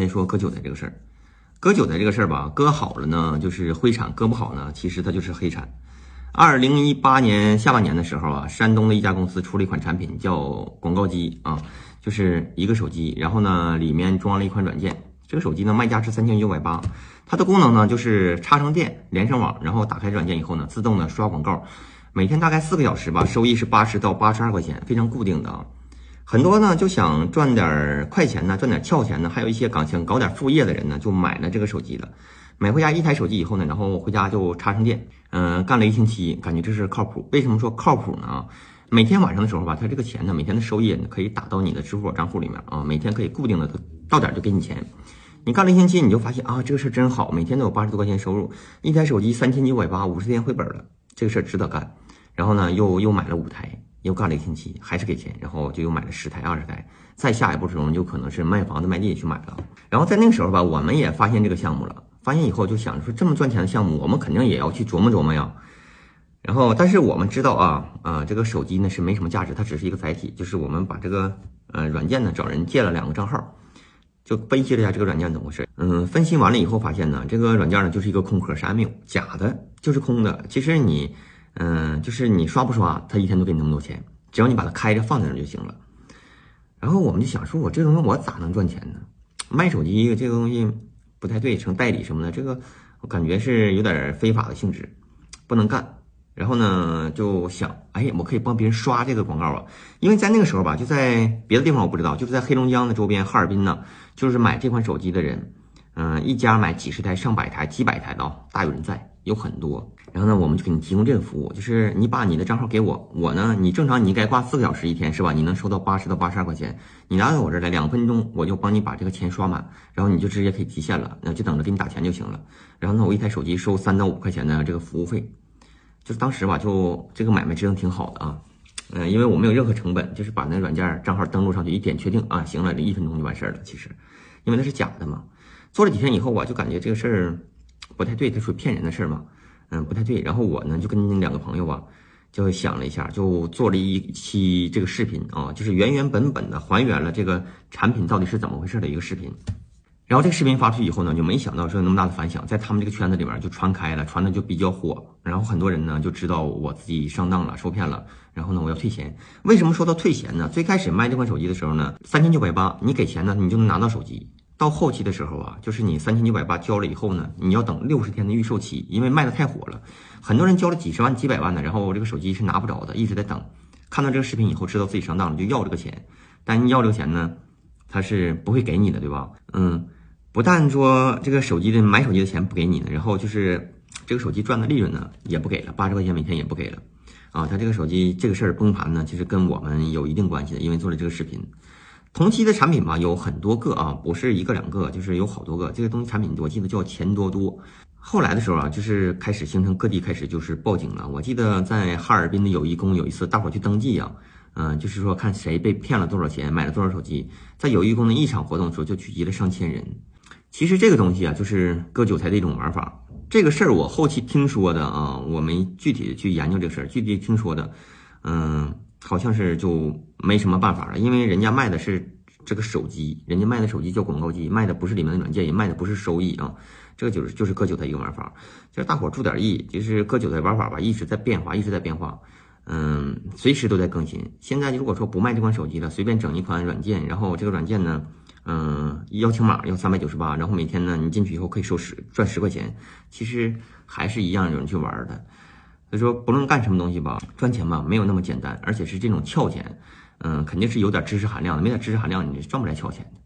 先说割韭菜这个事儿，割韭菜这个事儿吧，割好了呢就是灰产，割不好呢其实它就是黑产。二零一八年下半年的时候啊，山东的一家公司出了一款产品叫广告机啊，就是一个手机，然后呢里面装了一款软件，这个手机呢卖价是三千九百八，它的功能呢就是插上电，连上网，然后打开软件以后呢，自动的刷广告，每天大概四个小时吧，收益是八十到八十二块钱，非常固定的啊。很多呢就想赚点快钱呢，赚点俏钱呢，还有一些刚想搞点副业的人呢，就买了这个手机了。买回家一台手机以后呢，然后回家就插上电，嗯，干了一星期，感觉这是靠谱。为什么说靠谱呢？啊，每天晚上的时候吧，它这个钱呢，每天的收益可以打到你的支付宝账户里面啊，每天可以固定的到点就给你钱。你干了一星期，你就发现啊，这个事儿真好，每天都有八十多块钱收入，一台手机三千九百八，五十天回本了，这个事儿值得干。然后呢，又又买了五台。又干了一星期，还是给钱，然后就又买了十台、二十台。再下一步之中，就可能是卖房子、卖地去买了。然后在那个时候吧，我们也发现这个项目了。发现以后就想着说，这么赚钱的项目，我们肯定也要去琢磨琢磨呀。然后，但是我们知道啊，啊，这个手机呢是没什么价值，它只是一个载体。就是我们把这个呃软件呢找人借了两个账号，就分析了一下这个软件怎么回事。嗯，分析完了以后发现呢，这个软件呢就是一个空壳，啥也没有，假的，就是空的。其实你。嗯，就是你刷不刷，他一天都给你那么多钱，只要你把它开着放在那就行了。然后我们就想说，我这东西我咋能赚钱呢？卖手机这个东西不太对，成代理什么的，这个我感觉是有点非法的性质，不能干。然后呢，就想，哎，我可以帮别人刷这个广告啊，因为在那个时候吧，就在别的地方我不知道，就是在黑龙江的周边，哈尔滨呢，就是买这款手机的人，嗯，一家买几十台、上百台、几百台的，大有人在，有很多。然后呢，我们就给你提供这个服务，就是你把你的账号给我，我呢，你正常你该挂四个小时一天是吧？你能收到八十到八十二块钱，你拿到我这儿来两分钟，我就帮你把这个钱刷满，然后你就直接可以提现了，那就等着给你打钱就行了。然后呢，我一台手机收三到五块钱的这个服务费，就是当时吧，就这个买卖真的挺好的啊，嗯，因为我没有任何成本，就是把那软件账号登录上去，一点确定啊，行了，这一分钟就完事儿了。其实，因为那是假的嘛，做了几天以后啊，就感觉这个事儿不太对，它属于骗人的事儿嘛。嗯，不太对。然后我呢，就跟两个朋友吧，就想了一下，就做了一期这个视频啊，就是原原本本的还原了这个产品到底是怎么回事的一个视频。然后这个视频发出去以后呢，就没想到说有那么大的反响，在他们这个圈子里面就传开了，传的就比较火。然后很多人呢就知道我自己上当了，受骗了。然后呢，我要退钱。为什么说到退钱呢？最开始卖这款手机的时候呢，三千九百八，你给钱呢，你就能拿到手机。到后期的时候啊，就是你三千九百八交了以后呢，你要等六十天的预售期，因为卖的太火了，很多人交了几十万、几百万的，然后这个手机是拿不着的，一直在等。看到这个视频以后，知道自己上当了，就要这个钱。但你要这个钱呢，他是不会给你的，对吧？嗯，不但说这个手机的买手机的钱不给你呢，然后就是这个手机赚的利润呢也不给了，八十块钱每天也不给了。啊，他这个手机这个事儿崩盘呢，其实跟我们有一定关系的，因为做了这个视频。同期的产品吧，有很多个啊，不是一个两个，就是有好多个。这个东西产品，我记得叫钱多多。后来的时候啊，就是开始形成各地开始就是报警了。我记得在哈尔滨的友谊宫有一次，大伙去登记呀，嗯，就是说看谁被骗了多少钱，买了多少手机。在友谊宫的一场活动的时候，就聚集了上千人。其实这个东西啊，就是割韭菜的一种玩法。这个事儿我后期听说的啊，我没具体去研究这个事儿，具体听说的，嗯。好像是就没什么办法了，因为人家卖的是这个手机，人家卖的手机叫广告机，卖的不是里面的软件，也卖的不是收益啊。这个就是就是割韭菜一个玩法，就是大伙注点意，就是割韭菜玩法吧，一直在变化，一直在变化，嗯，随时都在更新。现在如果说不卖这款手机了，随便整一款软件，然后这个软件呢，嗯，邀请码要三百九十八，然后每天呢你进去以后可以收十赚十块钱，其实还是一样有人去玩的。所以说，不论干什么东西吧，赚钱吧，没有那么简单，而且是这种撬钱，嗯，肯定是有点知识含量的，没点知识含量，你赚不来小钱的。